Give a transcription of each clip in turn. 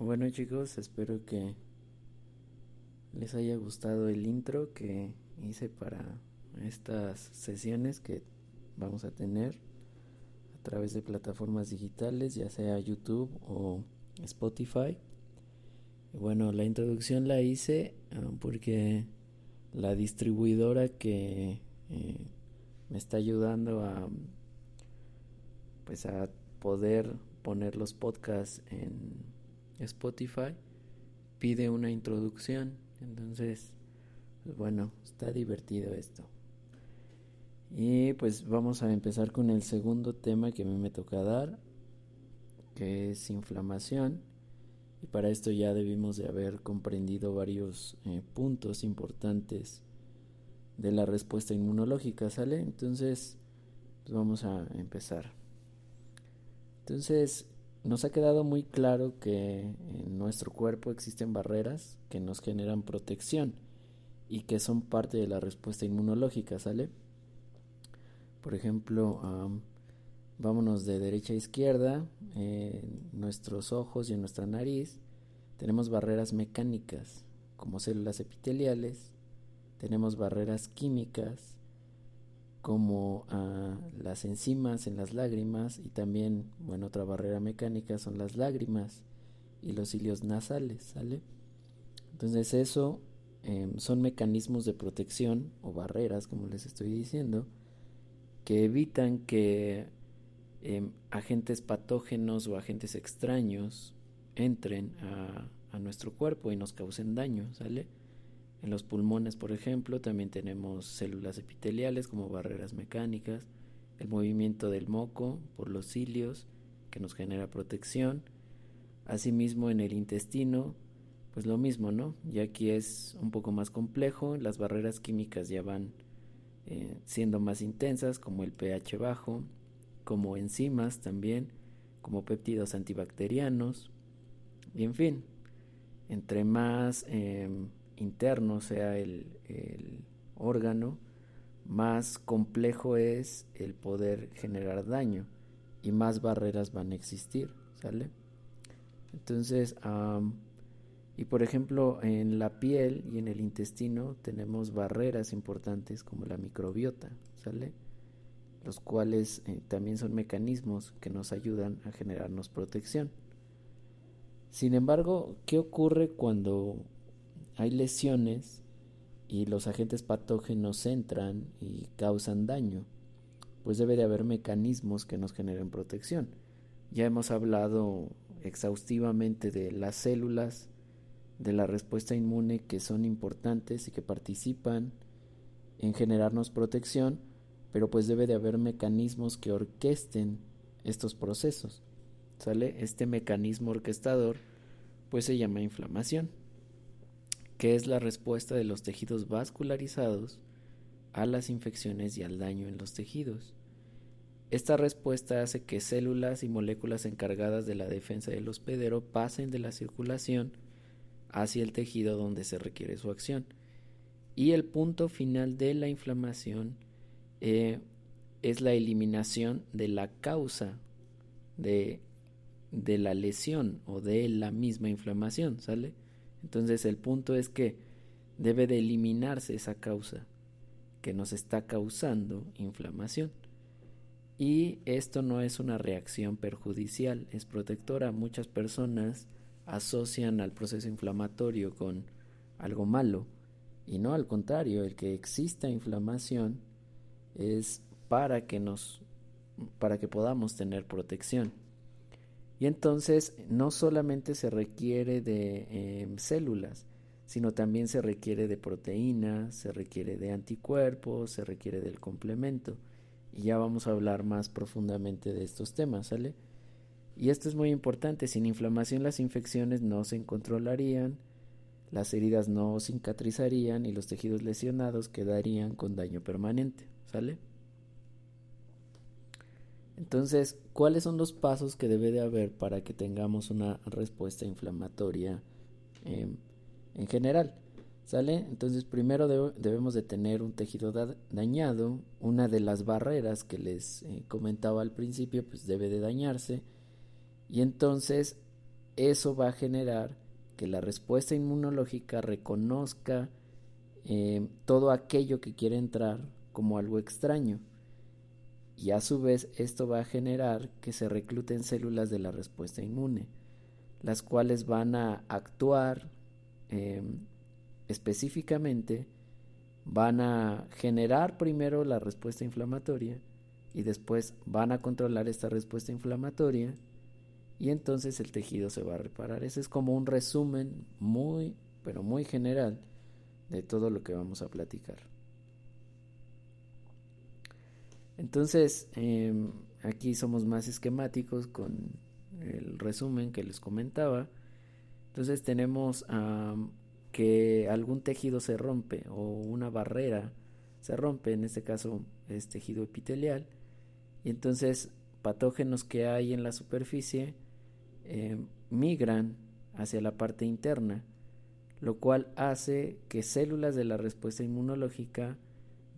Bueno chicos, espero que les haya gustado el intro que hice para estas sesiones que vamos a tener a través de plataformas digitales, ya sea YouTube o Spotify. bueno, la introducción la hice ah, porque la distribuidora que eh, me está ayudando a pues a poder poner los podcasts en Spotify pide una introducción entonces pues bueno está divertido esto y pues vamos a empezar con el segundo tema que a mí me toca dar que es inflamación y para esto ya debimos de haber comprendido varios eh, puntos importantes de la respuesta inmunológica, ¿sale? Entonces, pues vamos a empezar. Entonces, nos ha quedado muy claro que en nuestro cuerpo existen barreras que nos generan protección y que son parte de la respuesta inmunológica, ¿sale? Por ejemplo, vámonos de derecha a izquierda, en nuestros ojos y en nuestra nariz tenemos barreras mecánicas como células epiteliales, tenemos barreras químicas como ah, las enzimas en las lágrimas y también, bueno, otra barrera mecánica son las lágrimas y los cilios nasales, ¿sale? Entonces eso em, son mecanismos de protección o barreras, como les estoy diciendo, que evitan que em, agentes patógenos o agentes extraños entren a, a nuestro cuerpo y nos causen daño, ¿sale? En los pulmones, por ejemplo, también tenemos células epiteliales como barreras mecánicas, el movimiento del moco por los cilios que nos genera protección. Asimismo en el intestino, pues lo mismo, ¿no? Ya aquí es un poco más complejo, las barreras químicas ya van eh, siendo más intensas, como el pH bajo, como enzimas también, como péptidos antibacterianos, y en fin, entre más em, interno sea el, órgano, más complejo es el poder generar daño y más barreras van a existir, ¿sale? Entonces, y por ejemplo, en la piel y en el intestino tenemos barreras importantes como la microbiota, ¿sale? Los cuales eh, también son mecanismos que nos ayudan a generarnos protección. Sin embargo, ¿qué ocurre cuando hay lesiones y los agentes patógenos entran y causan daño, pues debe de haber mecanismos que nos generen protección. Ya hemos hablado exhaustivamente de las células de la respuesta inmune que son importantes y que participan en generarnos protección, pero pues debe de haber mecanismos que orquesten estos procesos. ¿Sale? Este mecanismo orquestador pues se llama inflamación que es la respuesta de los tejidos vascularizados a las infecciones y al daño en los tejidos. Esta respuesta hace que células y moléculas encargadas de la defensa del hospedero pasen de la circulación hacia el tejido donde se requiere su acción. Y el punto final de la inflamación eh, es la eliminación de la causa de, de la lesión o de la misma inflamación, ¿sale? Entonces el punto es que debe de eliminarse esa causa que nos está causando inflamación. Y esto no es una reacción perjudicial, es protectora. Muchas personas asocian al proceso inflamatorio con algo malo y no al contrario, el que exista inflamación es para que nos para que podamos tener protección. Y entonces no solamente se requiere de em, células, sino también se requiere de proteínas, se requiere de anticuerpos, se requiere del complemento. Y ya vamos a hablar más profundamente de estos temas, ¿sale? Y esto es muy importante, sin inflamación las infecciones no se controlarían, las heridas no cicatrizarían y los tejidos lesionados quedarían con daño permanente, ¿sale? Entonces, ¿cuáles son los pasos que debe de haber para que tengamos una respuesta inflamatoria em, en general? ¿Sale? Entonces, primero debemos de tener un tejido dañado. Una de las barreras que les eh, comentaba al principio, pues debe de dañarse. Y entonces, eso va a generar que la respuesta inmunológica reconozca eh, todo aquello que quiere entrar como algo extraño. Y a su vez esto va a generar que se recluten células de la respuesta inmune, las cuales van a actuar em, específicamente, van a generar primero la respuesta inflamatoria y después van a controlar esta respuesta inflamatoria y entonces el tejido se va a reparar. Ese es como un resumen muy, pero muy general de todo lo que vamos a platicar. Entonces, em, aquí somos más esquemáticos con el resumen que les comentaba. Entonces tenemos que algún tejido se rompe o una barrera se rompe, en este caso es tejido epitelial, y entonces patógenos que hay en la superficie eh, migran hacia la parte interna, lo cual hace que células de la respuesta inmunológica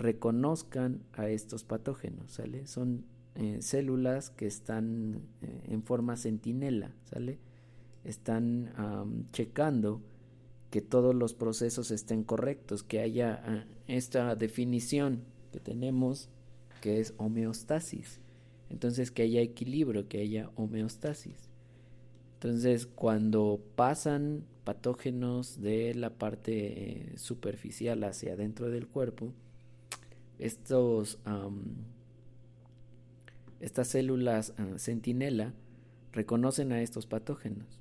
reconozcan a estos patógenos, ¿sale? Son eh, células que están eh, en forma centinela, ¿sale? Están checando que todos los procesos estén correctos, que haya ah, esta definición que tenemos que es homeostasis. Entonces que haya equilibrio, que haya homeostasis. Entonces, cuando pasan patógenos de la parte eh, superficial hacia adentro del cuerpo, estos, estas células uh, centinela reconocen a estos patógenos,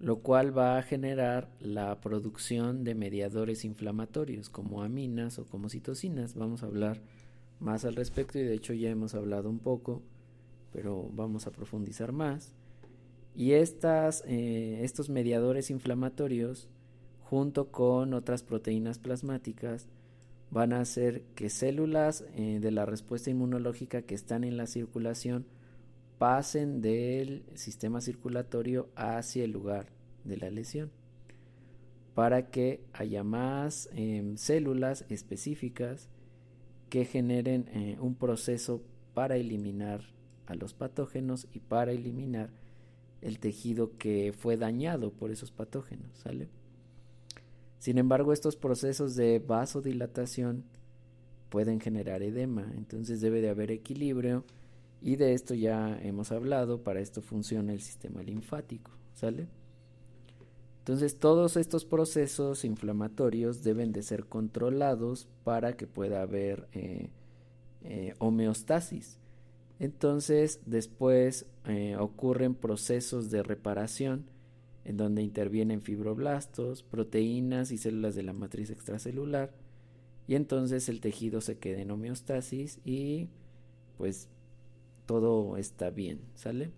lo cual va a generar la producción de mediadores inflamatorios como aminas o como citocinas. Vamos a hablar más al respecto y de hecho ya hemos hablado un poco, pero vamos a profundizar más. Y estas, eh, estos mediadores inflamatorios, junto con otras proteínas plasmáticas, van a hacer que células eh, de la respuesta inmunológica que están en la circulación pasen del sistema circulatorio hacia el lugar de la lesión para que haya más em, células específicas que generen eh, un proceso para eliminar a los patógenos y para eliminar el tejido que fue dañado por esos patógenos, ¿sale? Sin embargo, estos procesos de vasodilatación pueden generar edema, entonces debe de haber equilibrio. Y de esto ya hemos hablado, para esto funciona el sistema linfático, ¿sale? Entonces todos estos procesos inflamatorios deben de ser controlados para que pueda haber eh, eh, homeostasis. Entonces después eh, ocurren procesos de reparación en donde intervienen fibroblastos, proteínas y células de la matriz extracelular y entonces el tejido se queda en homeostasis y pues todo está bien, ¿sale?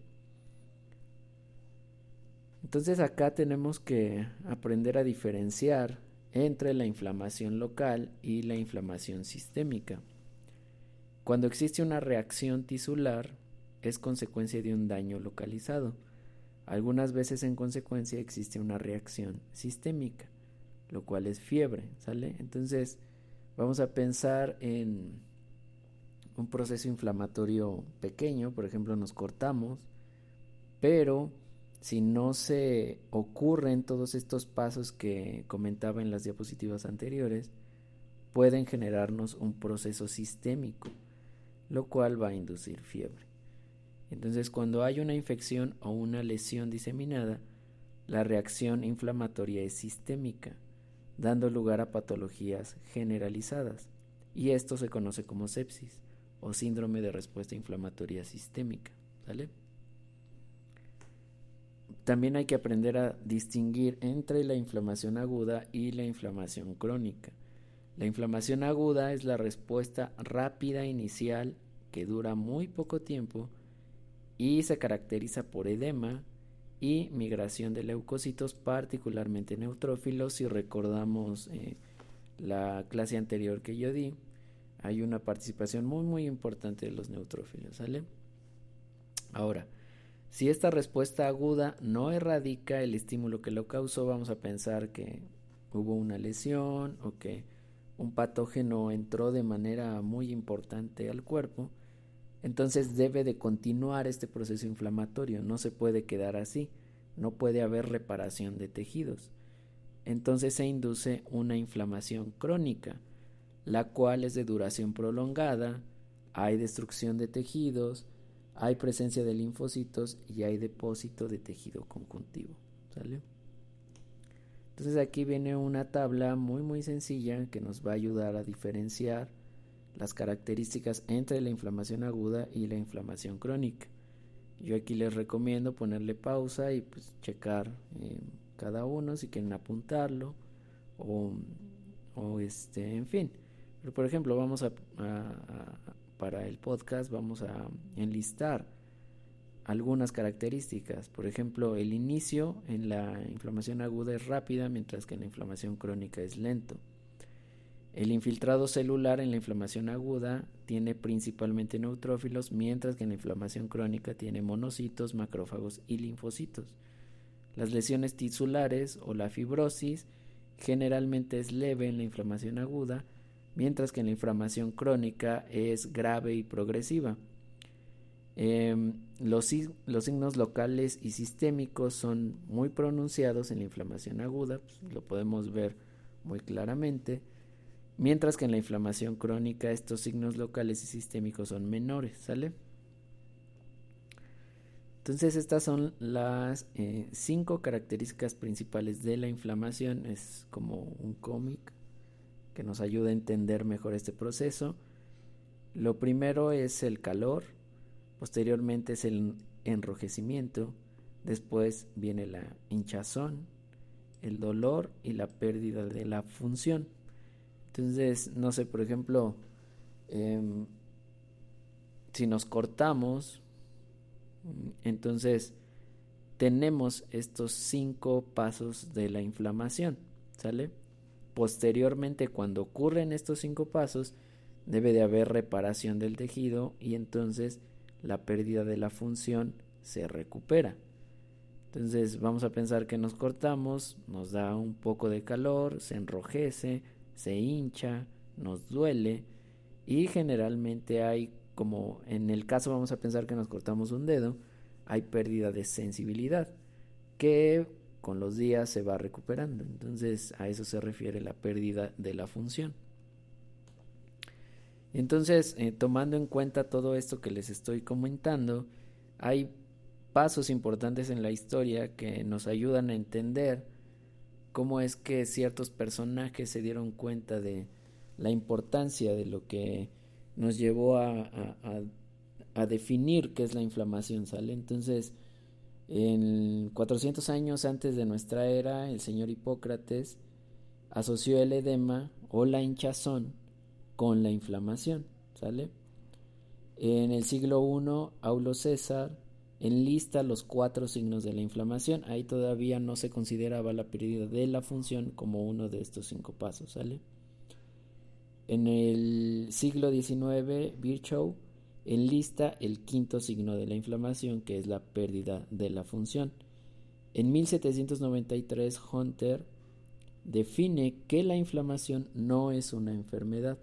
Entonces acá tenemos que aprender a diferenciar entre la inflamación local y la inflamación sistémica. Cuando existe una reacción tisular, es consecuencia de un daño localizado. Algunas veces en consecuencia existe una reacción sistémica, lo cual es fiebre, ¿sale? Entonces, vamos a pensar en un proceso inflamatorio pequeño, por ejemplo, nos cortamos, pero si no se ocurren todos estos pasos que comentaba en las diapositivas anteriores, pueden generarnos un proceso sistémico lo cual va a inducir fiebre. Entonces, cuando hay una infección o una lesión diseminada, la reacción inflamatoria es sistémica, dando lugar a patologías generalizadas, y esto se conoce como sepsis o síndrome de respuesta inflamatoria sistémica. También hay que aprender a distinguir entre la inflamación aguda y la inflamación crónica. La inflamación aguda es la respuesta rápida inicial que dura muy poco tiempo y se caracteriza por edema y migración de leucocitos, particularmente neutrófilos. Si recordamos eh, la clase anterior que yo di, hay una participación muy muy importante de los neutrófilos, ¿sale? Ahora, si esta respuesta aguda no erradica el estímulo que lo causó, vamos a pensar que hubo una lesión o que un patógeno entró de manera muy importante al cuerpo, entonces debe de continuar este proceso inflamatorio, no se puede quedar así, no puede haber reparación de tejidos. Entonces se induce una inflamación crónica, la cual es de duración prolongada, hay destrucción de tejidos, hay presencia de linfocitos y hay depósito de tejido conjuntivo. Entonces aquí viene una tabla muy muy sencilla que nos va a ayudar a diferenciar las características entre la inflamación aguda y la inflamación crónica. Yo aquí les recomiendo ponerle pausa y pues checar eh, cada uno si quieren apuntarlo o, o, este, en fin. Pero por ejemplo, vamos a, para el podcast vamos a enlistar algunas características. Por ejemplo, el inicio en la inflamación aguda es rápida, mientras que en la inflamación crónica es lento. El infiltrado celular en la inflamación aguda tiene principalmente neutrófilos, mientras que en la inflamación crónica tiene monocitos, macrófagos y linfocitos. Las lesiones tisulares o la fibrosis generalmente es leve en la inflamación aguda, mientras que en la inflamación crónica es grave y progresiva. Em, los, signos locales y sistémicos son muy pronunciados en la inflamación aguda, pues, lo podemos ver muy claramente, mientras que en la inflamación crónica estos signos locales y sistémicos son menores, ¿sale? Entonces estas son las eh, cinco características principales de la inflamación, es como un cómic que nos ayuda a entender mejor este proceso. Lo primero es el calor, Posteriormente es el enrojecimiento, después viene la hinchazón, el dolor y la pérdida de la función. Entonces, no sé, por ejemplo, em, si nos cortamos, entonces tenemos estos cinco pasos de la inflamación, ¿sale? Posteriormente, cuando ocurren estos cinco pasos, debe de haber reparación del tejido y entonces la pérdida de la función se recupera. Entonces vamos a pensar que nos cortamos, nos da un poco de calor, se enrojece, se hincha, nos duele y generalmente hay como en el caso vamos a pensar que nos cortamos un dedo, hay pérdida de sensibilidad que con los días se va recuperando. Entonces a eso se refiere la pérdida de la función. Entonces, eh, tomando en cuenta todo esto que les estoy comentando, hay pasos importantes en la historia que nos ayudan a entender cómo es que ciertos personajes se dieron cuenta de la importancia de lo que nos llevó a, definir qué es la inflamación, ¿sale? Entonces, en 400 años antes de nuestra era, el señor Hipócrates asoció el edema o la hinchazón con la inflamación, ¿sale? En el siglo I, Aulo César enlista los cuatro signos de la inflamación. Ahí todavía no se consideraba la pérdida de la función como uno de estos cinco pasos, ¿sale? En el siglo XIX, Virchow enlista el quinto signo de la inflamación, que es la pérdida de la función. En 1793, Hunter define que la inflamación no es una enfermedad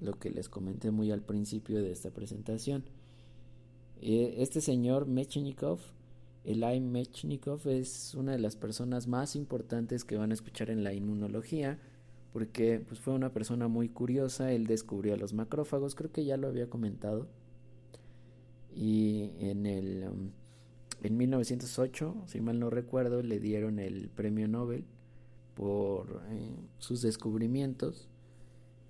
lo que les comenté muy al principio de esta presentación. Eh, este señor Mechnikov, Eli Mechnikov, es una de las personas más importantes que van a escuchar en la inmunología, porque pues, fue una persona muy curiosa, él descubrió a los macrófagos, creo que ya lo había comentado, y en el... Um, en 1908, si mal no recuerdo, le dieron el premio Nobel por eh, sus descubrimientos.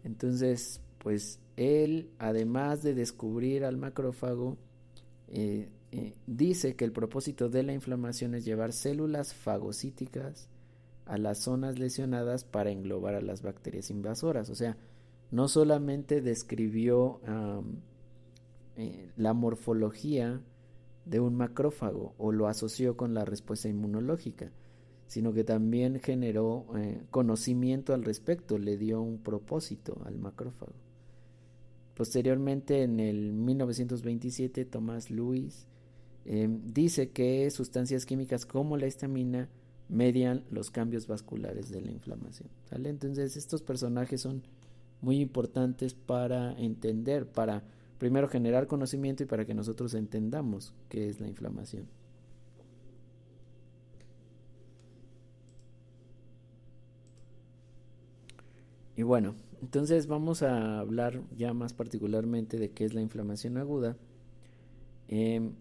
Entonces, pues él, además de descubrir al macrófago, eh, eh, dice que el propósito de la inflamación es llevar células fagocíticas a las zonas lesionadas para englobar a las bacterias invasoras. O sea, no solamente describió eh, la morfología de un macrófago o lo asoció con la respuesta inmunológica, sino que también generó conocimiento al respecto, le dio un propósito al macrófago. Posteriormente, en el 1927, Thomas Lewis em, dice que sustancias químicas como la histamina median los cambios vasculares de la inflamación. Entonces, estos personajes son muy importantes para entender, para primero generar conocimiento y para que nosotros entendamos qué es la inflamación. Y bueno, entonces vamos a hablar ya más particularmente de qué es la inflamación aguda, em,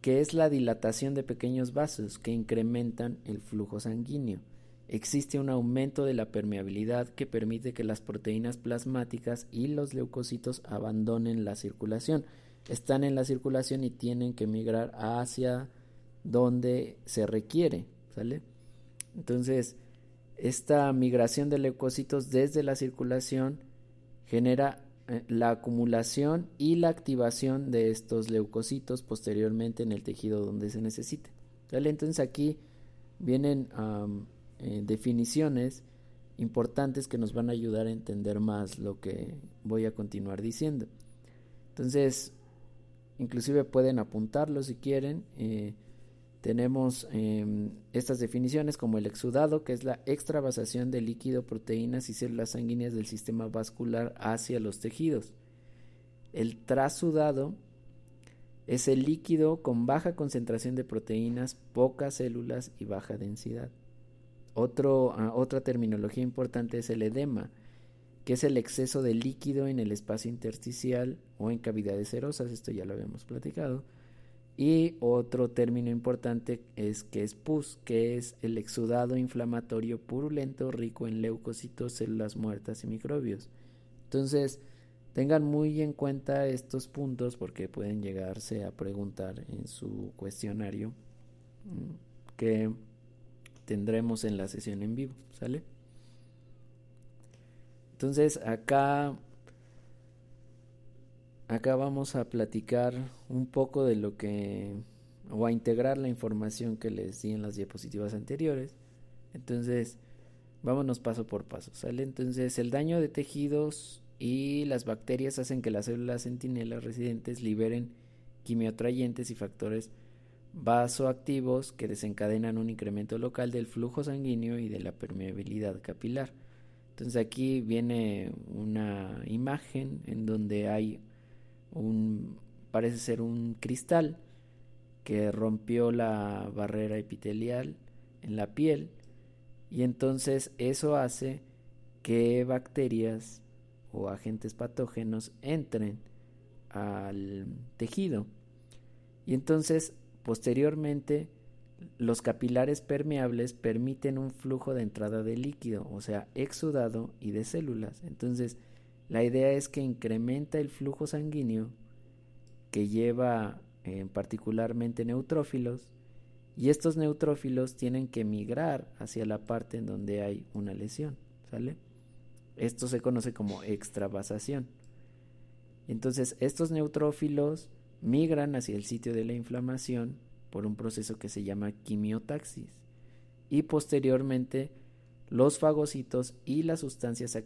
que es la dilatación de pequeños vasos que incrementan el flujo sanguíneo. Existe un aumento de la permeabilidad que permite que las proteínas plasmáticas y los leucocitos abandonen la circulación. Están en la circulación y tienen que migrar hacia donde se requiere, ¿sale? Entonces, esta migración de leucocitos desde la circulación genera eh, la acumulación y la activación de estos leucocitos posteriormente en el tejido donde se necesite. Entonces aquí vienen eh, definiciones importantes que nos van a ayudar a entender más lo que voy a continuar diciendo. Entonces, inclusive pueden apuntarlo si quieren. Eh, tenemos em, estas definiciones como el exudado, que es la extravasación de líquido, proteínas y células sanguíneas del sistema vascular hacia los tejidos. El trasudado es el líquido con baja concentración de proteínas, pocas células y baja densidad. Ah, otra terminología importante es el edema, que es el exceso de líquido en el espacio intersticial o en cavidades serosas, esto ya lo habíamos platicado y otro término importante es que es pus, que es el exudado inflamatorio purulento rico en leucocitos, células muertas y microbios. Entonces, tengan muy en cuenta estos puntos porque pueden llegarse a preguntar en su cuestionario mm, que tendremos en la sesión en vivo, ¿sale? Entonces, acá acá vamos a platicar un poco de lo que o a integrar la información que les di en las diapositivas anteriores. Entonces, vámonos paso por paso, ¿sale? Entonces, el daño de tejidos y las bacterias hacen que las células centinelas residentes liberen quimiotrayentes y factores vasoactivos que desencadenan un incremento local del flujo sanguíneo y de la permeabilidad capilar. Entonces aquí viene una imagen en donde hay un, parece ser un cristal que rompió la barrera epitelial en la piel y entonces eso hace que bacterias o agentes patógenos entren al tejido y entonces posteriormente los capilares permeables permiten un flujo de entrada de líquido, o sea, exudado y de células. Entonces, la idea es que incrementa el flujo sanguíneo que lleva eh, particularmente neutrófilos y estos neutrófilos tienen que migrar hacia la parte en donde hay una lesión, ¿sale? Esto se conoce como extravasación. Entonces, estos neutrófilos migran hacia el sitio de la inflamación por un proceso que se llama quimiotaxis y posteriormente los fagocitos y las sustancias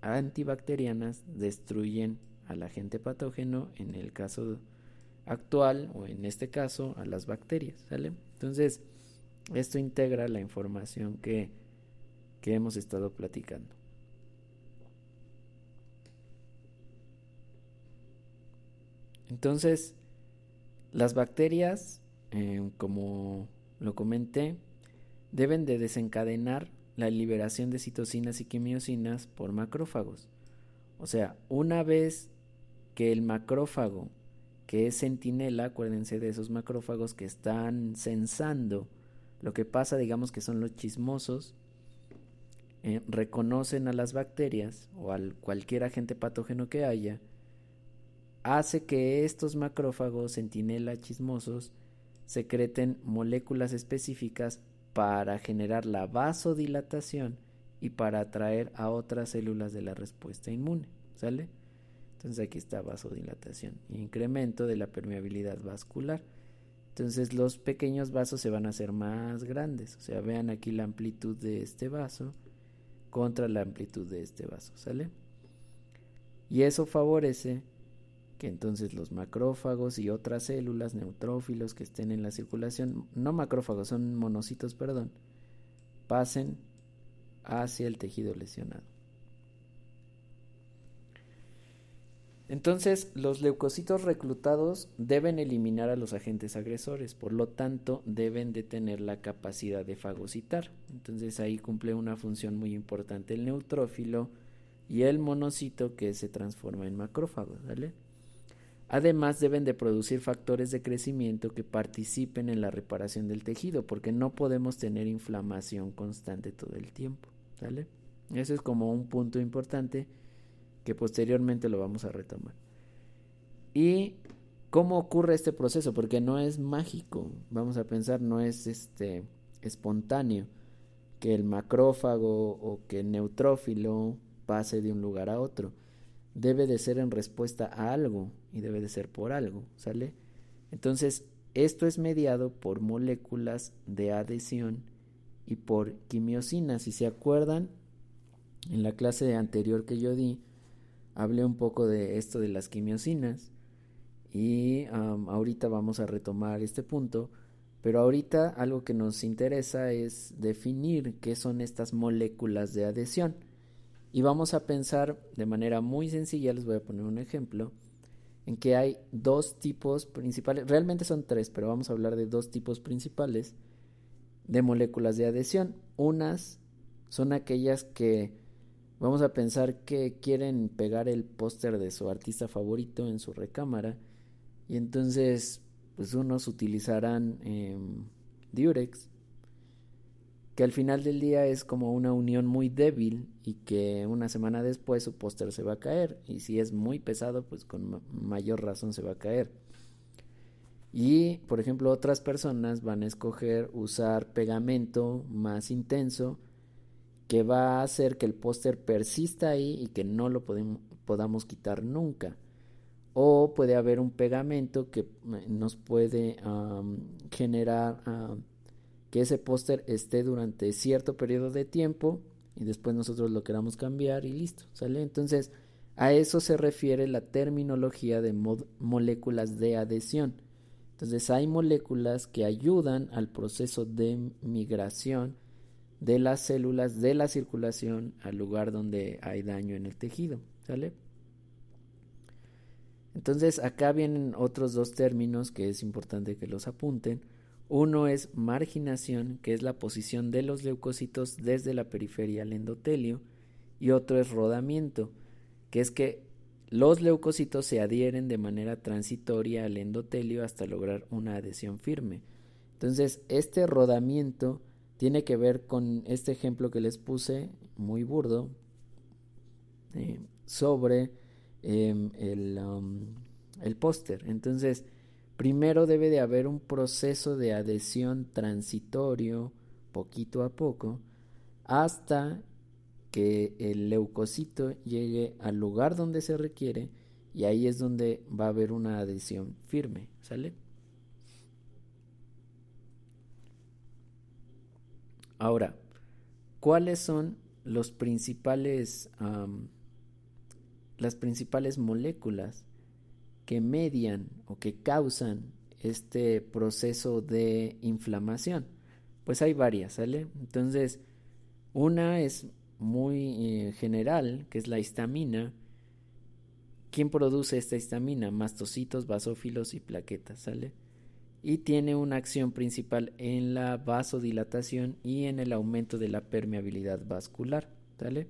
antibacterianas destruyen al agente patógeno, en el caso actual o en este caso a las bacterias, ¿sale? Entonces, esto integra la información que, que hemos estado platicando. Entonces, las bacterias, eh, como lo comenté, deben de desencadenar la liberación de citocinas y quimiosinas por macrófagos. O sea, una vez que el macrófago, que es centinela, acuérdense de esos macrófagos que están censando lo que pasa, digamos que son los chismosos, eh, reconocen a las bacterias o al cualquier agente patógeno que haya, hace que estos macrófagos centinela chismosos secreten moléculas específicas para generar la vasodilatación y para atraer a otras células de la respuesta inmune. ¿Sale? Entonces aquí está vasodilatación, incremento de la permeabilidad vascular. Entonces los pequeños vasos se van a hacer más grandes. O sea, vean aquí la amplitud de este vaso contra la amplitud de este vaso, ¿sale? Y eso favorece que entonces los macrófagos y otras células, neutrófilos que estén en la circulación, no macrófagos, son monocitos, perdón, pasen hacia el tejido lesionado. Entonces, los leucocitos reclutados deben eliminar a los agentes agresores, por lo tanto, deben de tener la capacidad de fagocitar. Entonces, ahí cumple una función muy importante el neutrófilo y el monocito que se transforma en macrófago, ¿vale? Además deben de producir factores de crecimiento que participen en la reparación del tejido, porque no podemos tener inflamación constante todo el tiempo, ¿vale? Ese es como un punto importante que posteriormente lo vamos a retomar. ¿Y cómo ocurre este proceso? Porque no es mágico, vamos a pensar, no es este espontáneo que el macrófago o que el neutrófilo pase de un lugar a otro. Debe de ser en respuesta a algo y debe de ser por algo, ¿sale? Entonces, esto es mediado por moléculas de adhesión y por quimiosinas. Si se acuerdan, en la clase anterior que yo di, hablé un poco de esto de las quimiosinas y ahorita vamos a retomar este punto, pero ahorita algo que nos interesa es definir qué son estas moléculas de adhesión. Y vamos a pensar de manera muy sencilla, les voy a poner un ejemplo, en que hay dos tipos principales, realmente son tres, pero vamos a hablar de dos tipos principales de moléculas de adhesión. Unas son aquellas que vamos a pensar que quieren pegar el póster de su artista favorito en su recámara y entonces pues unos utilizarán eh, diurex que al final del día es como una unión muy débil y que una semana después su póster se va a caer y si es muy pesado pues con mayor razón se va a caer. Y por ejemplo otras personas van a escoger usar pegamento más intenso que va a hacer que el póster persista ahí y que no lo podamos quitar nunca. O puede haber un pegamento que nos puede generar que ese póster esté durante cierto periodo de tiempo y después nosotros lo queramos cambiar y listo, ¿sale? Entonces, a eso se refiere la terminología de moléculas de adhesión. Entonces, hay moléculas que ayudan al proceso de migración de las células de la circulación al lugar donde hay daño en el tejido, ¿sale? Entonces, acá vienen otros dos términos que es importante que los apunten. Uno es marginación, que es la posición de los leucocitos desde la periferia al endotelio, y otro es rodamiento, que es que los leucocitos se adhieren de manera transitoria al endotelio hasta lograr una adhesión firme. Entonces, este rodamiento tiene que ver con este ejemplo que les puse, muy burdo, eh, sobre em, el, um, el póster. Entonces, Primero debe de haber un proceso de adhesión transitorio, poquito a poco, hasta que el leucocito llegue al lugar donde se requiere y ahí es donde va a haber una adhesión firme, ¿sale? Ahora, ¿cuáles son los principales, las principales moléculas que median o que causan este proceso de inflamación? Pues hay varias, ¿sale? Entonces, una es muy eh, general, que es la histamina. ¿Quién produce esta histamina? Mastocitos, basófilos y plaquetas, ¿sale? Y tiene una acción principal en la vasodilatación y en el aumento de la permeabilidad vascular, ¿sale?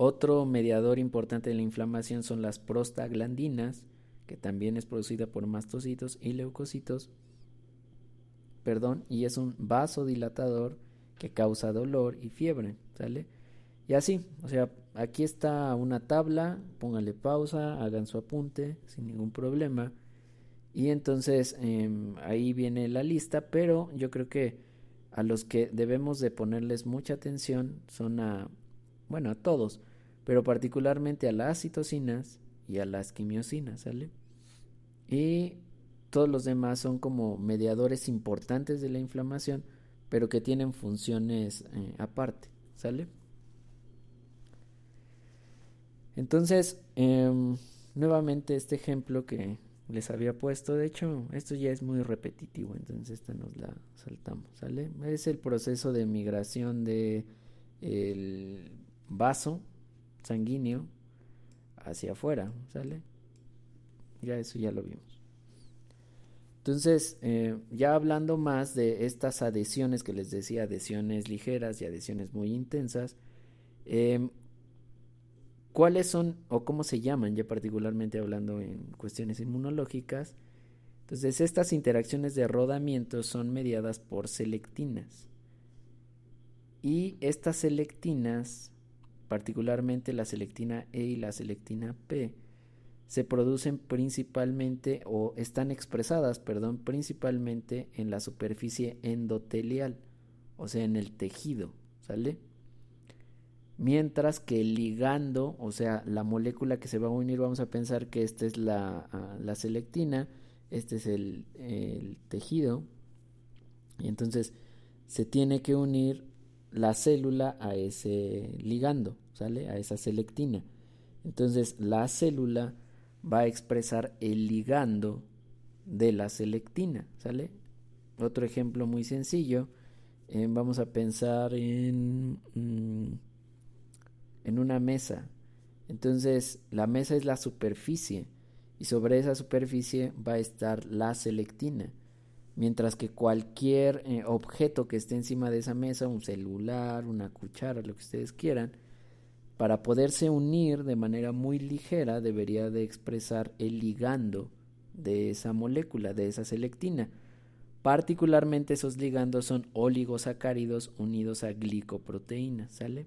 Otro mediador importante de la inflamación son las prostaglandinas, que también es producida por mastocitos y leucocitos, perdón, y es un vasodilatador que causa dolor y fiebre, ¿sale? Y así, o sea, aquí está una tabla, pónganle pausa, hagan su apunte sin ningún problema. Y entonces em, ahí viene la lista, pero yo creo que a los que debemos de ponerles mucha atención son a, bueno, a todos, pero particularmente a las citocinas y a las quimiosinas, ¿sale? Y todos los demás son como mediadores importantes de la inflamación, pero que tienen funciones eh, aparte, ¿sale? Entonces, em, nuevamente este ejemplo que les había puesto, de hecho, esto ya es muy repetitivo, entonces esta nos la saltamos, ¿sale? Es el proceso de migración de el vaso sanguíneo hacia afuera, ¿sale? Ya eso ya lo vimos. Entonces, eh, ya hablando más de estas adhesiones que les decía, adhesiones ligeras y adhesiones muy intensas, Em, ¿Cuáles son o cómo se llaman, ya particularmente hablando en cuestiones inmunológicas? Entonces, estas interacciones de rodamiento son mediadas por selectinas. Y estas selectinas, particularmente la selectina E y la selectina P, se producen principalmente o están expresadas, perdón, principalmente en la superficie endotelial, o sea, en el tejido, ¿sale? Mientras que el ligando, o sea, la molécula que se va a unir, vamos a pensar que esta es la, ah, la selectina, este es el, el tejido, y entonces se tiene que unir la célula a ese ligando, ¿sale? A esa selectina. Entonces la célula va a expresar el ligando de la selectina, ¿sale? Otro ejemplo muy sencillo, eh, vamos a pensar en, mm, en una mesa. Entonces la mesa es la superficie y sobre esa superficie va a estar la selectina mientras que cualquier eh, objeto que esté encima de esa mesa, un celular, una cuchara, lo que ustedes quieran, para poderse unir de manera muy ligera debería de expresar el ligando de esa molécula, de esa selectina. Particularmente esos ligandos son oligosacáridos unidos a glicoproteínas, ¿sale?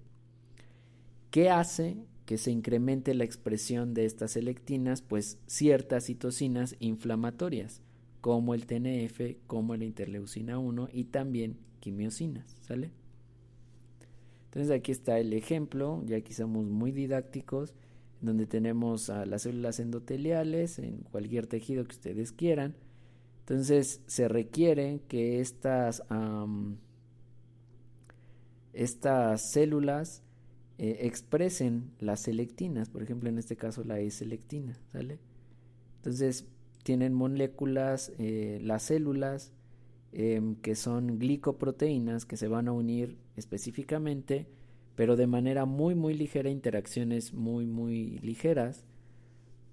¿Qué hace que se incremente la expresión de estas selectinas? Pues ciertas citocinas inflamatorias como el TNF, como la interleucina 1 y también quimiosinas, ¿sale? Entonces aquí está el ejemplo, ya aquí somos muy didácticos, donde tenemos a las células endoteliales en cualquier tejido que ustedes quieran. Entonces se requiere que estas, estas células eh, expresen las selectinas, por ejemplo en este caso la E-selectina, ¿sale? Entonces tienen moléculas, eh, las células, em, que son glicoproteínas que se van a unir específicamente, pero de manera muy, muy ligera, interacciones muy, muy ligeras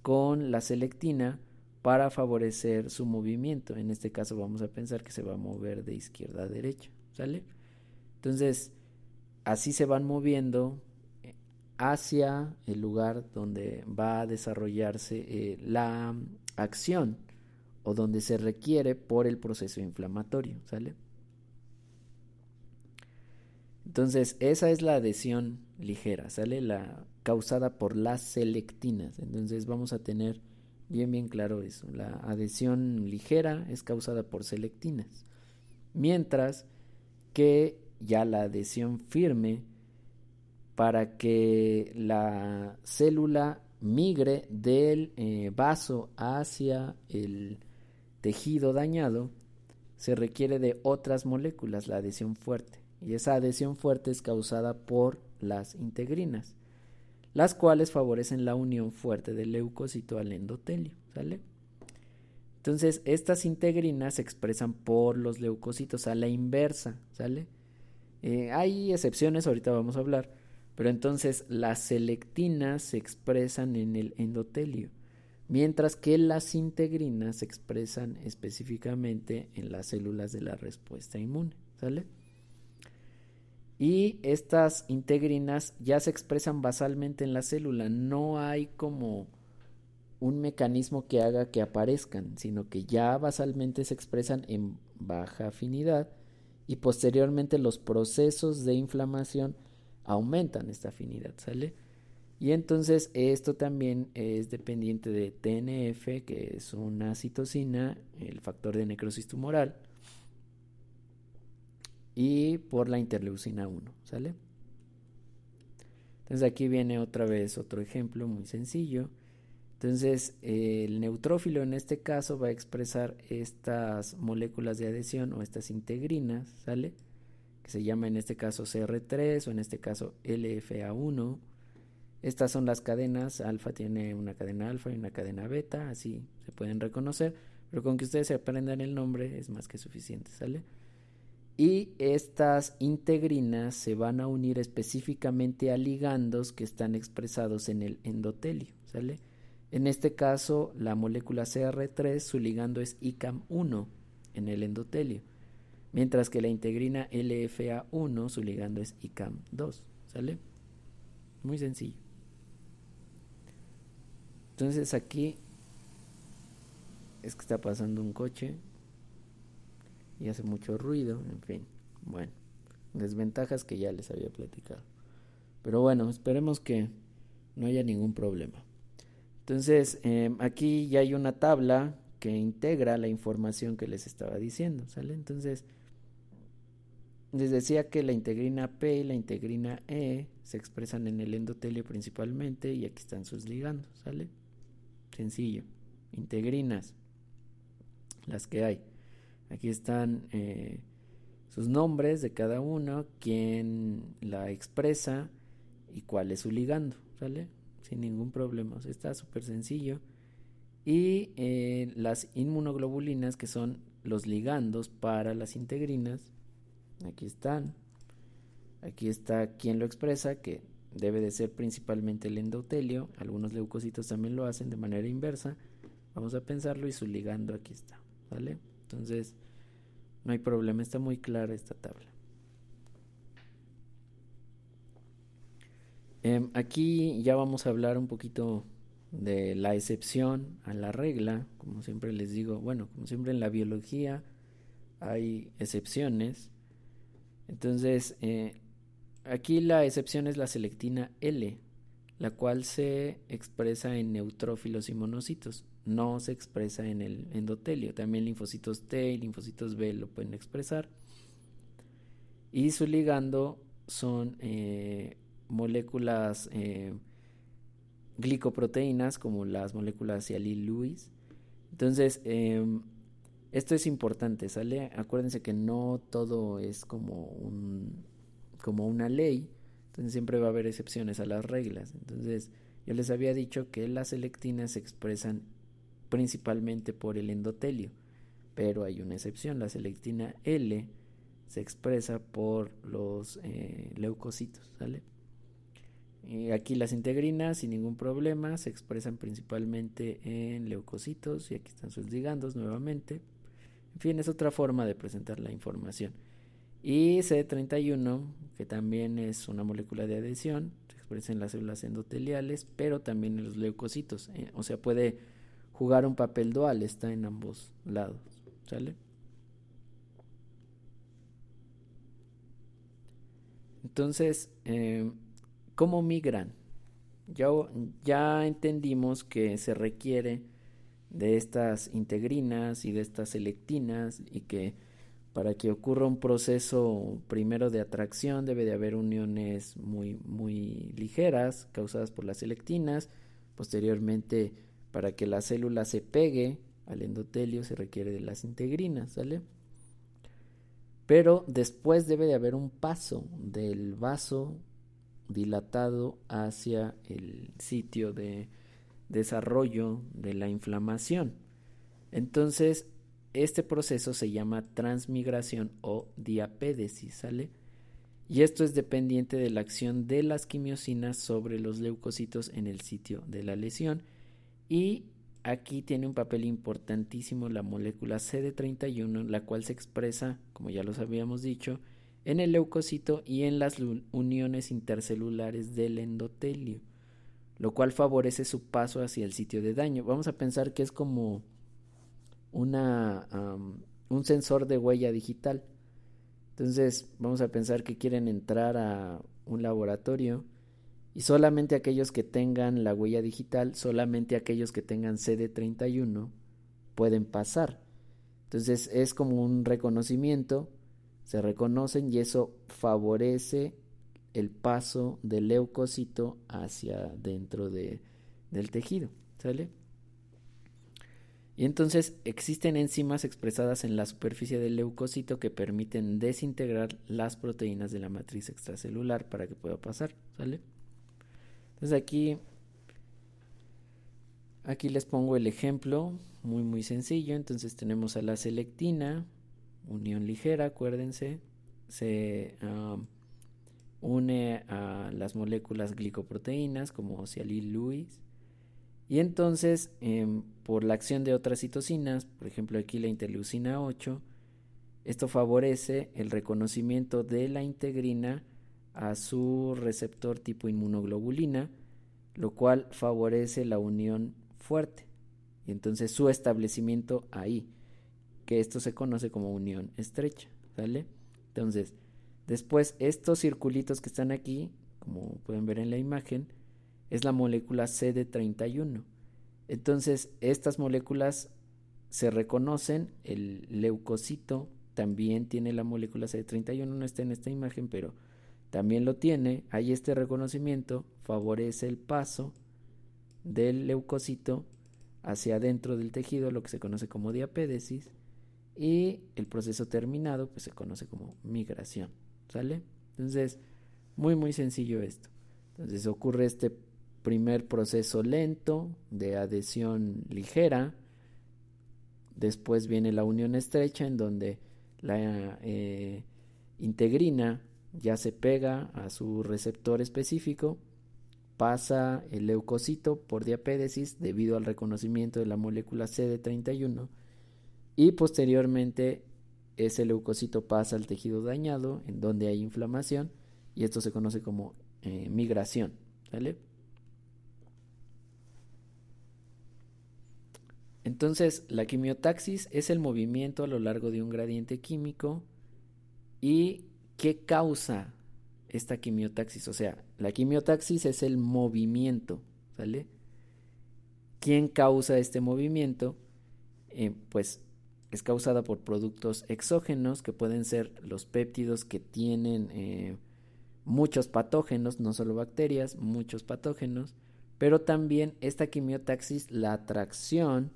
con la selectina para favorecer su movimiento. En este caso vamos a pensar que se va a mover de izquierda a derecha, ¿sale? Entonces, así se van moviendo eh, hacia el lugar donde va a desarrollarse eh, la acción o donde se requiere por el proceso inflamatorio, ¿sale? Entonces, esa es la adhesión ligera, ¿sale? La causada por las selectinas. Entonces, vamos a tener bien, bien claro eso. La adhesión ligera es causada por selectinas. Mientras que ya la adhesión firme, para que la célula migre del eh, vaso hacia el tejido dañado, se requiere de otras moléculas, la adhesión fuerte. Y esa adhesión fuerte es causada por las integrinas, las cuales favorecen la unión fuerte del leucocito al endotelio. ¿Sale? Entonces, estas integrinas se expresan por los leucocitos a la inversa. ¿Sale? Eh, hay excepciones, ahorita vamos a hablar pero entonces las selectinas se expresan en el endotelio, mientras que las integrinas se expresan específicamente en las células de la respuesta inmune. ¿Sale? Y estas integrinas ya se expresan basalmente en la célula, no hay como un mecanismo que haga que aparezcan, sino que ya basalmente se expresan en baja afinidad y posteriormente los procesos de inflamación aumentan esta afinidad, ¿sale? Y entonces esto también es dependiente de TNF, que es una citocina, el factor de necrosis tumoral, y por la interleucina 1, ¿sale? Entonces aquí viene otra vez otro ejemplo muy sencillo. Entonces el neutrófilo en este caso va a expresar estas moléculas de adhesión o estas integrinas, ¿sale? Se llama en este caso CR3 o en este caso LFA1. Estas son las cadenas, alfa tiene una cadena alfa y una cadena beta, así se pueden reconocer, pero con que ustedes se aprendan el nombre es más que suficiente, ¿sale? Y estas integrinas se van a unir específicamente a ligandos que están expresados en el endotelio, ¿sale? En este caso, la molécula CR3, su ligando es ICAM1 en el endotelio mientras que la integrina LFA1, su ligando es ICAM2, ¿sale? Muy sencillo. Entonces aquí es que está pasando un coche y hace mucho ruido, en fin. Bueno, desventajas que ya les había platicado. Pero bueno, esperemos que no haya ningún problema. Entonces, em, aquí ya hay una tabla que integra la información que les estaba diciendo, ¿sale? Entonces, les decía que la integrina P y la integrina E se expresan en el endotelio principalmente y aquí están sus ligandos, ¿sale? Sencillo. Integrinas, las que hay. Aquí están eh, sus nombres de cada uno, quién la expresa y cuál es su ligando, ¿sale? Sin ningún problema. está súper sencillo. Y eh, las inmunoglobulinas, que son los ligandos para las integrinas, aquí están. Aquí está quien lo expresa, que debe de ser principalmente el endotelio. Algunos leucocitos también lo hacen de manera inversa. Vamos a pensarlo y su ligando aquí está. ¿Vale? Entonces, no hay problema, está muy clara esta tabla. Em, aquí ya vamos a hablar un poquito de la excepción a la regla, como siempre les digo, bueno, como siempre en la biología hay excepciones. Entonces, eh, aquí la excepción es la selectina L, la cual se expresa en neutrófilos y monocitos no se expresa en el endotelio. También linfocitos T y linfocitos B lo pueden expresar. Y su ligando son eh, moléculas eh, glicoproteínas como las moléculas Cialil-Lewis. Entonces, em, esto es importante, ¿sale? Acuérdense que no todo es como, un, como una ley, entonces siempre va a haber excepciones a las reglas. Entonces, yo les había dicho que las selectinas se expresan principalmente por el endotelio, pero hay una excepción, la selectina L se expresa por los eh, leucocitos, ¿sale? Y aquí las integrinas sin ningún problema se expresan principalmente en leucocitos y aquí están sus ligandos nuevamente. En fin, es otra forma de presentar la información. Y C31, que también es una molécula de adhesión, se expresa en las células endoteliales, pero también en los leucocitos. Eh, o sea, puede jugar un papel dual, está en ambos lados, ¿sale? Entonces, eh, ¿cómo migran? Ya, ya entendimos que se requiere de estas integrinas y de estas selectinas y que para que ocurra un proceso primero de atracción debe de haber uniones muy, muy ligeras causadas por las selectinas, posteriormente para que la célula se pegue al endotelio se requiere de las integrinas, ¿sale? Pero después debe de haber un paso del vaso dilatado hacia el sitio de desarrollo de la inflamación. Entonces, este proceso se llama transmigración o diapédesis, ¿sale? Y esto es dependiente de la acción de las quimiosinas sobre los leucocitos en el sitio de la lesión y aquí tiene un papel importantísimo la molécula CD31, la cual se expresa, como ya los habíamos dicho, en el leucocito y en las uniones intercelulares del endotelio, lo cual favorece su paso hacia el sitio de daño. Vamos a pensar que es como una, un sensor de huella digital. Entonces, vamos a pensar que quieren entrar a un laboratorio y solamente aquellos que tengan la huella digital, solamente aquellos que tengan CD31 pueden pasar. Entonces es como un reconocimiento, se reconocen y eso favorece el paso del leucocito hacia dentro de, del tejido. ¿Sale? Y entonces existen enzimas expresadas en la superficie del leucocito que permiten desintegrar las proteínas de la matriz extracelular para que pueda pasar. ¿Sale? Entonces aquí, aquí les pongo el ejemplo muy muy sencillo. Entonces tenemos a la selectina, unión ligera, acuérdense, se um, une a las moléculas glicoproteínas como Cialil-Lewis. Y entonces, em, por la acción de otras citocinas, por ejemplo aquí la interleucina 8, esto favorece el reconocimiento de la integrina a su receptor tipo inmunoglobulina, lo cual favorece la unión fuerte y entonces su establecimiento ahí, que esto se conoce como unión estrecha, ¿vale? Entonces, después estos circulitos que están aquí, como pueden ver en la imagen, es la molécula CD31. Entonces, estas moléculas se reconocen, el leucocito también tiene la molécula CD31, no está en esta imagen, pero también lo tiene. Ahí este reconocimiento favorece el paso del leucocito hacia adentro del tejido, lo que se conoce como diapédesis, y el proceso terminado pues se conoce como migración, ¿sale? Entonces, muy muy sencillo esto. Entonces ocurre este primer proceso lento de adhesión ligera, después viene la unión estrecha en donde la eh, integrina ya se pega a su receptor específico, pasa el leucocito por diapédesis debido al reconocimiento de la molécula CD31 y posteriormente ese leucocito pasa al tejido dañado en donde hay inflamación y esto se conoce como eh, migración. Entonces, la quimiotaxis es el movimiento a lo largo de un gradiente químico y ¿qué causa esta quimiotaxis? O sea, la quimiotaxis es el movimiento, ¿sale? ¿Quién causa este movimiento? Eh, pues es causada por productos exógenos que pueden ser los péptidos que tienen eh, muchos patógenos, no solo bacterias, muchos patógenos, pero también esta quimiotaxis, la atracción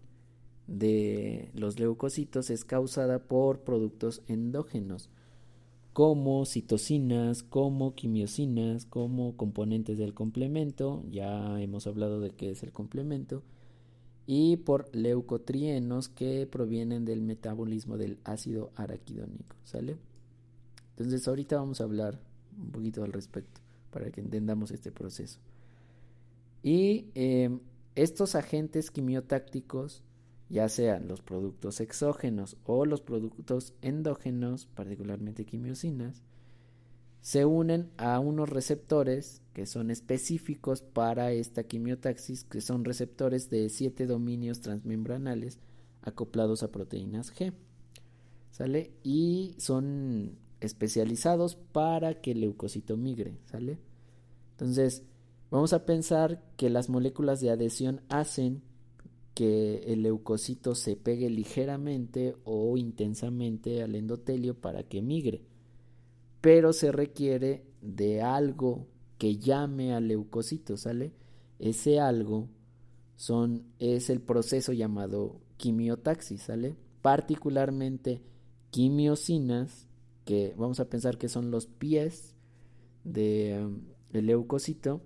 de los leucocitos es causada por productos endógenos, como citocinas, como quimiosinas, como componentes del complemento, ya hemos hablado de qué es el complemento, y por leucotrienos que provienen del metabolismo del ácido araquidónico, ¿sale? Entonces ahorita vamos a hablar un poquito al respecto para que entendamos este proceso. Y eh, estos agentes quimiotácticos ya sean los productos exógenos o los productos endógenos, particularmente quimiosinas, se unen a unos receptores que son específicos para esta quimiotaxis, que son receptores de siete dominios transmembranales acoplados a proteínas G. ¿Sale? Y son especializados para que el leucocito migre, ¿sale? Entonces, vamos a pensar que las moléculas de adhesión hacen que el leucocito se pegue ligeramente o intensamente al endotelio para que migre. Pero se requiere de algo que llame al leucocito, ¿sale? Ese algo son, es el proceso llamado quimiotaxis, ¿sale? Particularmente quimiosinas, que vamos a pensar que son los pies de, um, del leucocito,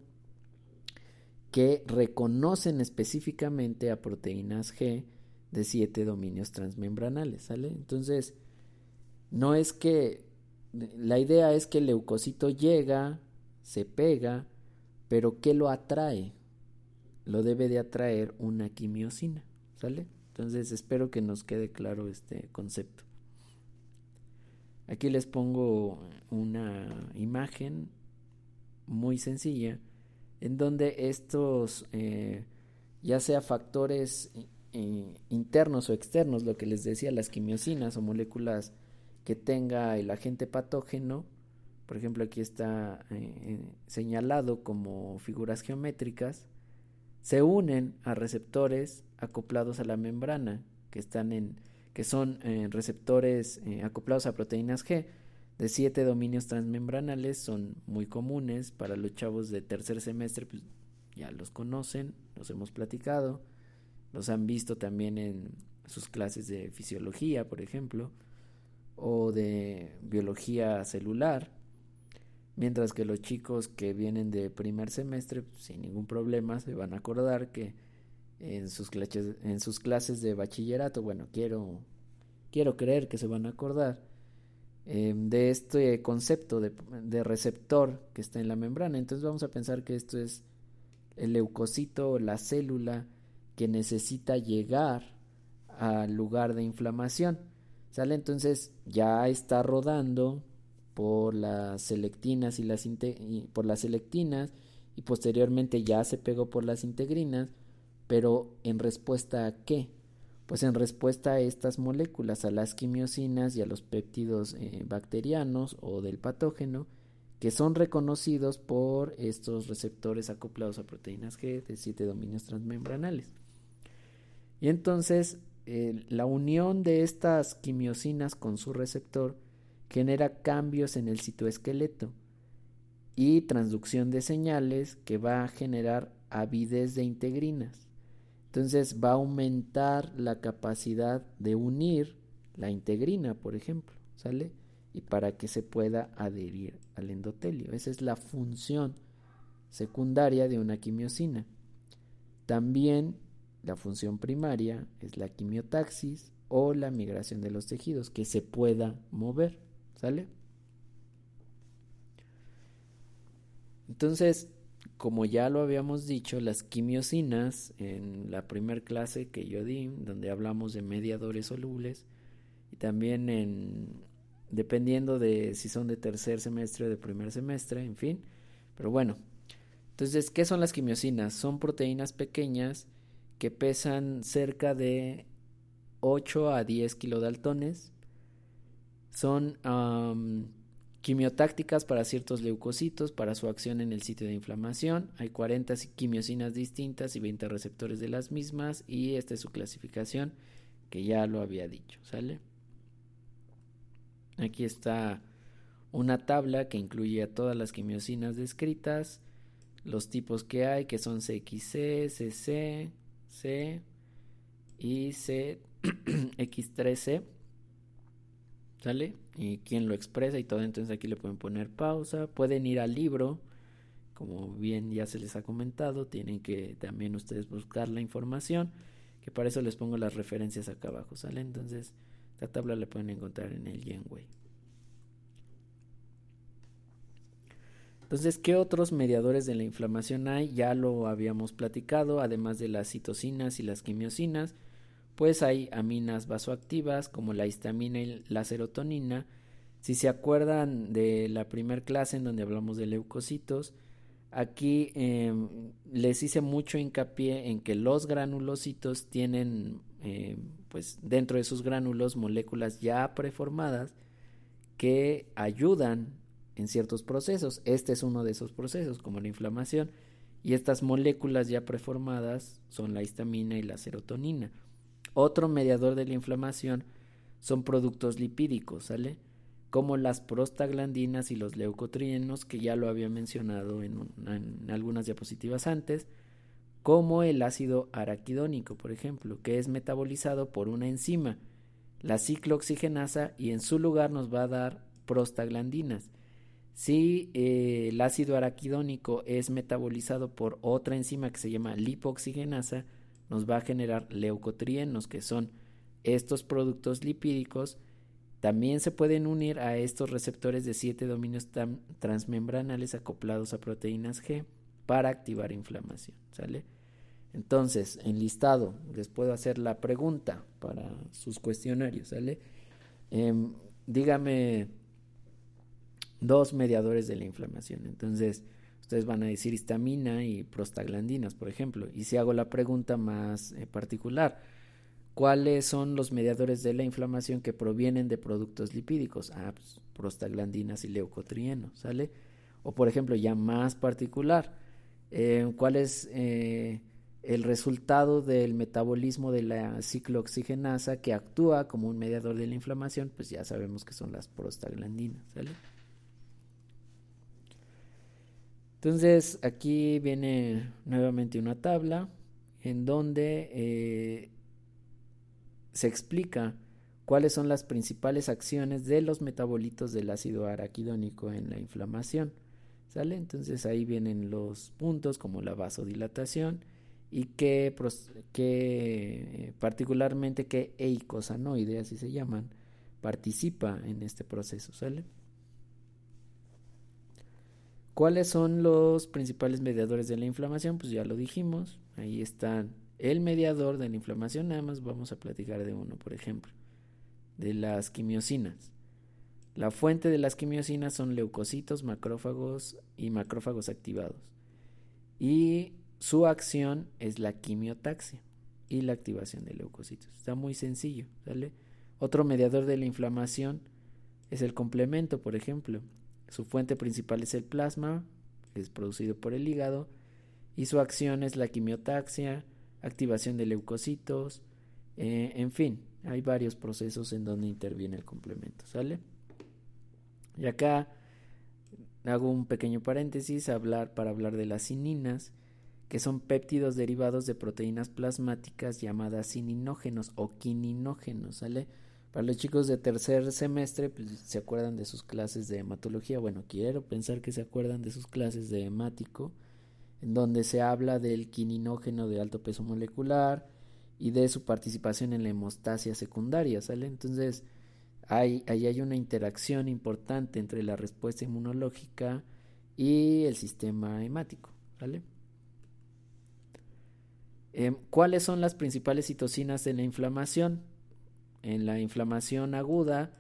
que reconocen específicamente a proteínas G de siete dominios transmembranales, ¿sale? Entonces, no es que la idea es que el leucocito llega, se pega, pero ¿qué lo atrae? Lo debe de atraer una quimiosina, ¿sale? Entonces, espero que nos quede claro este concepto. Aquí les pongo una imagen muy sencilla en donde estos, eh, ya sea factores eh, internos o externos, lo que les decía, las quimiosinas o moléculas que tenga el agente patógeno, por ejemplo aquí está eh, señalado como figuras geométricas, se unen a receptores acoplados a la membrana, que están en, que son receptores acoplados a proteínas G, de siete dominios transmembranales son muy comunes para los chavos de tercer semestre, pues ya los conocen, los hemos platicado, los han visto también en sus clases de fisiología, por ejemplo, o de biología celular, mientras que los chicos que vienen de primer semestre, pues, sin ningún problema, se van a acordar que en sus clases, en sus clases de bachillerato, bueno, quiero, quiero creer que se van a acordar, Em, de este concepto de, de, receptor que está en la membrana. Entonces vamos a pensar que esto es el leucocito la célula que necesita llegar al lugar de inflamación. ¿Sale? Entonces ya está rodando por las selectinas y las por las selectinas y posteriormente ya se pegó por las integrinas, pero en respuesta a qué? Pues en respuesta a estas moléculas, a las quimiosinas y a los péptidos eh, bacterianos o del patógeno, que son reconocidos por estos receptores acoplados a proteínas G de siete dominios transmembranales. Y entonces la unión de estas quimiosinas con su receptor genera cambios en el citoesqueleto y transducción de señales que va a generar avidez de integrinas. Entonces va a aumentar la capacidad de unir la integrina, por ejemplo, ¿sale? Y para que se pueda adherir al endotelio. Esa es la función secundaria de una quimiosina. También la función primaria es la quimiotaxis o la migración de los tejidos, que se pueda mover, ¿sale? Entonces, como ya lo habíamos dicho, las quimiosinas en la primera clase que yo di, donde hablamos de mediadores solubles, y también en dependiendo de si son de tercer semestre o de primer semestre, en fin. Pero bueno, entonces, ¿qué son las quimiosinas? Son proteínas pequeñas que pesan cerca de 8 a 10 kilodaltones. Son quimiotácticas para ciertos leucocitos para su acción en el sitio de inflamación. Hay 40 quimiosinas distintas y 20 receptores de las mismas y esta es su clasificación que ya lo había dicho, ¿sale? Aquí está una tabla que incluye a todas las quimiosinas descritas, los tipos que hay que son CXC, CC, C y CX3C. ¿Sale? Y quién lo expresa y todo. Entonces aquí le pueden poner pausa. Pueden ir al libro. Como bien ya se les ha comentado, tienen que también ustedes buscar la información. Que para eso les pongo las referencias acá abajo. ¿Sale? Entonces, esta tabla la pueden encontrar en el Genway. Entonces, ¿qué otros mediadores de la inflamación hay? Ya lo habíamos platicado, además de las citocinas y las quimiosinas pues hay aminas vasoactivas como la histamina y la serotonina. Si se acuerdan de la primera clase en donde hablamos de leucocitos, aquí em, les hice mucho hincapié en que los granulocitos tienen em, pues dentro de sus gránulos moléculas ya preformadas que ayudan en ciertos procesos. Este es uno de esos procesos, como la inflamación. Y estas moléculas ya preformadas son la histamina y la serotonina. Otro mediador de la inflamación son productos lipídicos, ¿sale? Como las prostaglandinas y los leucotrienos, que ya lo había mencionado en, en algunas diapositivas antes, como el ácido araquidónico, por ejemplo, que es metabolizado por una enzima, la ciclooxigenasa, y en su lugar nos va a dar prostaglandinas. Si eh, el ácido araquidónico es metabolizado por otra enzima que se llama lipoxigenasa, nos va a generar leucotrienos, que son estos productos lipídicos. También se pueden unir a estos receptores de siete dominios transmembranales acoplados a proteínas G para activar inflamación. ¿Sale? Entonces, en listado, les puedo hacer la pregunta para sus cuestionarios. ¿Sale? Em, dígame dos mediadores de la inflamación. Entonces, Ustedes van a decir histamina y prostaglandinas, por ejemplo. Y si hago la pregunta más eh, particular, ¿cuáles son los mediadores de la inflamación que provienen de productos lipídicos? Ah, pues, prostaglandinas y leucotrienos, ¿sale? O por ejemplo, ya más particular, eh, ¿cuál es eh, el resultado del metabolismo de la ciclooxigenasa que actúa como un mediador de la inflamación? Pues ya sabemos que son las prostaglandinas, ¿sale? Entonces aquí viene nuevamente una tabla en donde eh, se explica cuáles son las principales acciones de los metabolitos del ácido araquidónico en la inflamación. ¿Sale? Entonces ahí vienen los puntos como la vasodilatación y que, particularmente que eicosanoide, así se llaman, participa en este proceso. ¿Sale? ¿Cuáles son los principales mediadores de la inflamación? Pues ya lo dijimos, ahí están el mediador de la inflamación, nada más vamos a platicar de uno, por ejemplo, de las quimiosinas. La fuente de las quimiosinas son leucocitos, macrófagos y macrófagos activados. Y su acción es la quimiotaxia y la activación de leucocitos. Está muy sencillo, ¿sale? Otro mediador de la inflamación es el complemento, por ejemplo. Su fuente principal es el plasma, que es producido por el hígado, y su acción es la quimiotaxia, activación de leucocitos, eh, en fin, hay varios procesos en donde interviene el complemento, ¿sale? Y acá hago un pequeño paréntesis hablar, para hablar de las cininas, que son péptidos derivados de proteínas plasmáticas llamadas cininógenos o quininógenos, ¿sale? Para los chicos de tercer semestre, pues, se acuerdan de sus clases de hematología. Bueno, quiero pensar que se acuerdan de sus clases de hemático, en donde se habla del quininógeno de alto peso molecular y de su participación en la hemostasia secundaria, ¿sale? Entonces, hay, ahí hay una interacción importante entre la respuesta inmunológica y el sistema hemático. Em, ¿Cuáles son las principales citocinas en la inflamación? En la inflamación aguda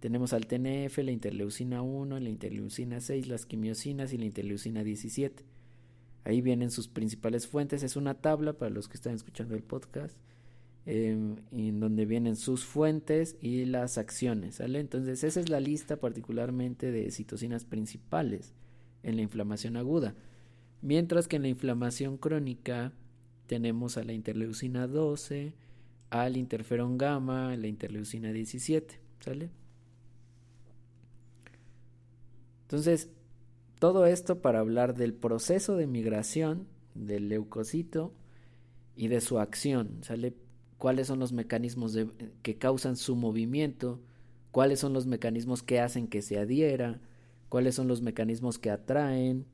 tenemos al TNF, la interleucina 1, la interleucina 6, las quimiosinas y la interleucina 17. Ahí vienen sus principales fuentes. Es una tabla para los que están escuchando el podcast. Em, en donde vienen sus fuentes y las acciones, ¿sale? Entonces esa es la lista particularmente de citocinas principales en la inflamación aguda. Mientras que en la inflamación crónica tenemos a la interleucina 12, al interferón gamma, la interleucina 17, ¿sale? Entonces, todo esto para hablar del proceso de migración del leucocito y de su acción, ¿sale? cuáles son los mecanismos que causan su movimiento, cuáles son los mecanismos que hacen que se adhiera, cuáles son los mecanismos que atraen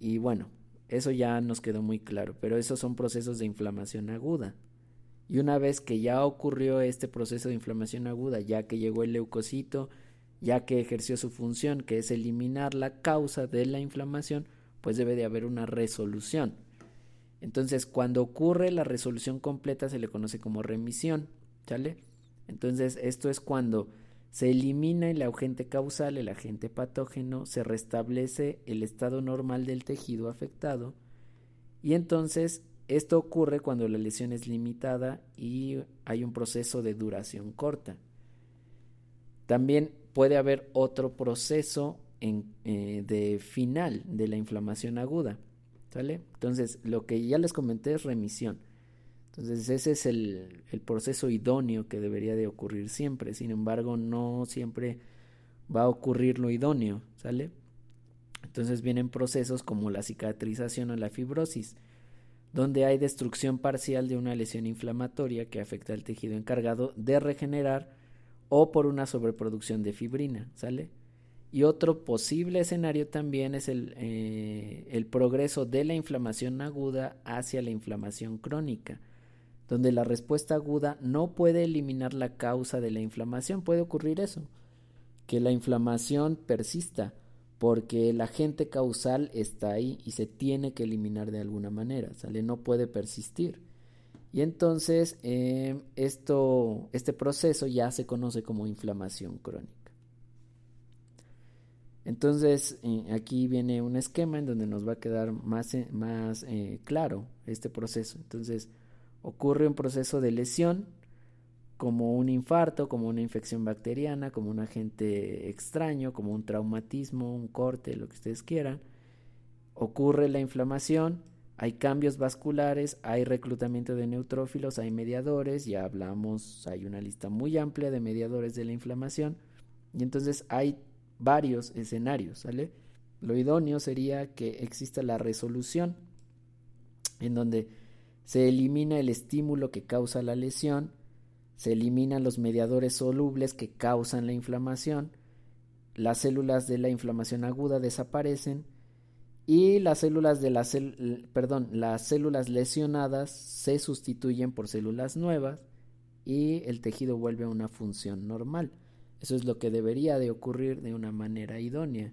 y bueno, eso ya nos quedó muy claro, pero esos son procesos de inflamación aguda. Y una vez que ya ocurrió este proceso de inflamación aguda, ya que llegó el leucocito, ya que ejerció su función, que es eliminar la causa de la inflamación, pues debe de haber una resolución. Entonces, cuando ocurre la resolución completa se le conoce como remisión, ¿sale? Entonces, esto es cuando se elimina el agente causal, el agente patógeno, se restablece el estado normal del tejido afectado y entonces esto ocurre cuando la lesión es limitada y hay un proceso de duración corta. También puede haber otro proceso eh, de final de la inflamación aguda. Entonces, lo que ya les comenté es remisión. Entonces, ese es el, el, proceso idóneo que debería de ocurrir siempre. Sin embargo, no siempre va a ocurrir lo idóneo, ¿sale? Entonces vienen procesos como la cicatrización o la fibrosis, donde hay destrucción parcial de una lesión inflamatoria que afecta al tejido encargado de regenerar o por una sobreproducción de fibrina, ¿sale? Y otro posible escenario también es el, eh, el, progreso de la inflamación aguda hacia la inflamación crónica, donde la respuesta aguda no puede eliminar la causa de la inflamación. Puede ocurrir eso, que la inflamación persista, porque el agente causal está ahí y se tiene que eliminar de alguna manera, ¿sale? No puede persistir. Y entonces eh, esto, este proceso ya se conoce como inflamación crónica. Entonces, eh, aquí viene un esquema en donde nos va a quedar más, eh, más eh, claro este proceso. Entonces, ocurre un proceso de lesión, como un infarto, como una infección bacteriana, como un agente extraño, como un traumatismo, un corte, lo que ustedes quieran. Ocurre la inflamación, hay cambios vasculares, hay reclutamiento de neutrófilos, hay mediadores, ya hablamos, hay una lista muy amplia de mediadores de la inflamación. Y entonces hay varios escenarios, ¿sale? Lo idóneo sería que exista la resolución en donde se elimina el estímulo que causa la lesión, se eliminan los mediadores solubles que causan la inflamación, las células de la inflamación aguda desaparecen y las células de perdón, las células lesionadas se sustituyen por células nuevas y el tejido vuelve a una función normal. Eso es lo que debería de ocurrir de una manera idónea.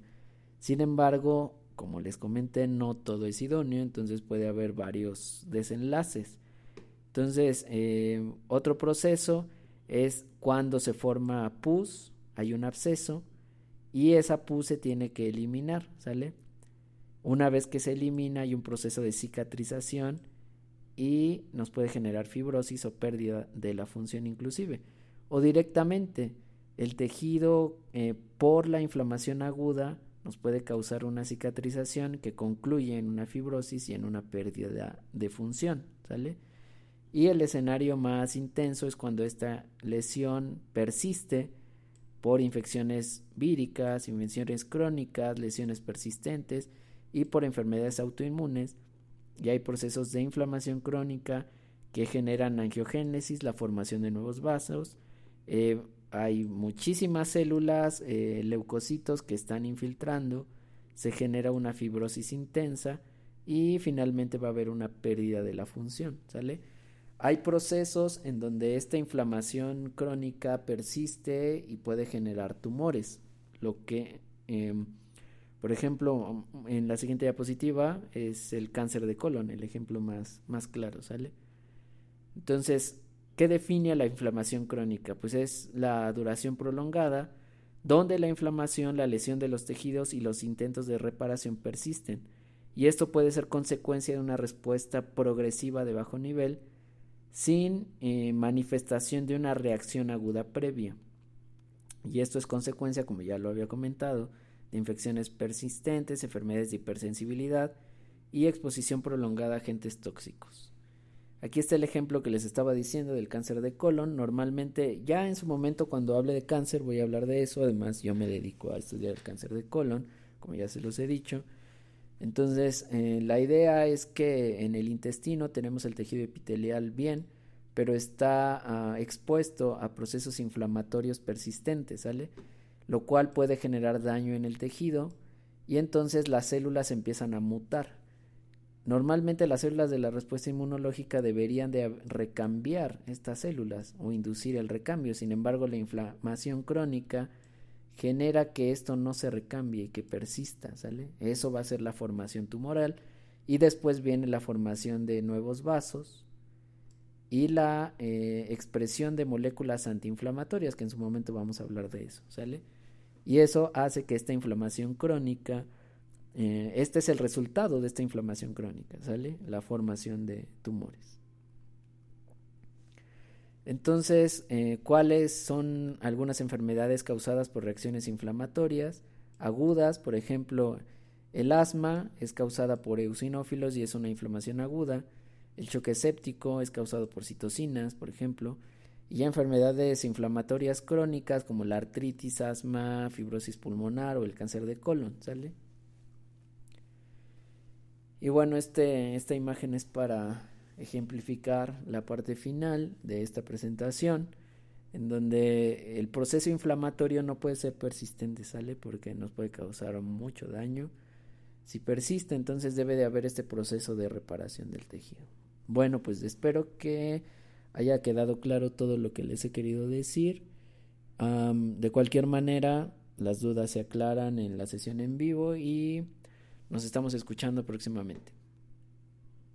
Sin embargo, como les comenté, no todo es idóneo, entonces puede haber varios desenlaces. Entonces, eh, otro proceso es cuando se forma pus, hay un absceso, y esa pus se tiene que eliminar, ¿sale? Una vez que se elimina hay un proceso de cicatrización y nos puede generar fibrosis o pérdida de la función inclusive. O directamente el tejido eh, por la inflamación aguda nos puede causar una cicatrización que concluye en una fibrosis y en una pérdida de función, ¿sale? Y el escenario más intenso es cuando esta lesión persiste por infecciones víricas, infecciones crónicas, lesiones persistentes y por enfermedades autoinmunes. Y hay procesos de inflamación crónica que generan angiogénesis, la formación de nuevos vasos. Eh, hay muchísimas células, eh, leucocitos que están infiltrando, se genera una fibrosis intensa y finalmente va a haber una pérdida de la función, ¿sale? Hay procesos en donde esta inflamación crónica persiste y puede generar tumores, lo que, em, por ejemplo, en la siguiente diapositiva es el cáncer de colon, el ejemplo más, más claro, ¿sale? Entonces, ¿qué define la inflamación crónica? Pues es la duración prolongada, donde la inflamación, la lesión de los tejidos y los intentos de reparación persisten. Y esto puede ser consecuencia de una respuesta progresiva de bajo nivel, sin eh, manifestación de una reacción aguda previa. Y esto es consecuencia, como ya lo había comentado, de infecciones persistentes, enfermedades de hipersensibilidad y exposición prolongada a agentes tóxicos. Aquí está el ejemplo que les estaba diciendo del cáncer de colon. Normalmente, ya en su momento cuando hable de cáncer voy a hablar de eso. Además, yo me dedico a estudiar el cáncer de colon, como ya se los he dicho. Entonces, eh, la idea es que en el intestino tenemos el tejido epitelial bien, pero está ah, expuesto a procesos inflamatorios persistentes, ¿sale? Lo cual puede generar daño en el tejido y entonces las células empiezan a mutar. Normalmente las células de la respuesta inmunológica deberían de recambiar estas células o inducir el recambio. Sin embargo, la inflamación crónica genera que esto no se recambie y que persista, ¿sale? Eso va a ser la formación tumoral y después viene la formación de nuevos vasos y la eh, expresión de moléculas antiinflamatorias, que en su momento vamos a hablar de eso, ¿sale? Y eso hace que esta inflamación crónica, eh, este es el resultado de esta inflamación crónica, ¿sale? La formación de tumores. Entonces, eh, ¿cuáles son algunas enfermedades causadas por reacciones inflamatorias agudas? Por ejemplo, el asma es causada por eosinófilos y es una inflamación aguda. El choque séptico es causado por citocinas, por ejemplo. Y enfermedades inflamatorias crónicas como la artritis, asma, fibrosis pulmonar o el cáncer de colon, ¿sale? Y bueno, este, esta imagen es para ejemplificar la parte final de esta presentación, en donde el proceso inflamatorio no puede ser persistente, ¿sale? Porque nos puede causar mucho daño. Si persiste, entonces debe de haber este proceso de reparación del tejido. Bueno, pues espero que haya quedado claro todo lo que les he querido decir. de cualquier manera, las dudas se aclaran en la sesión en vivo y nos estamos escuchando próximamente.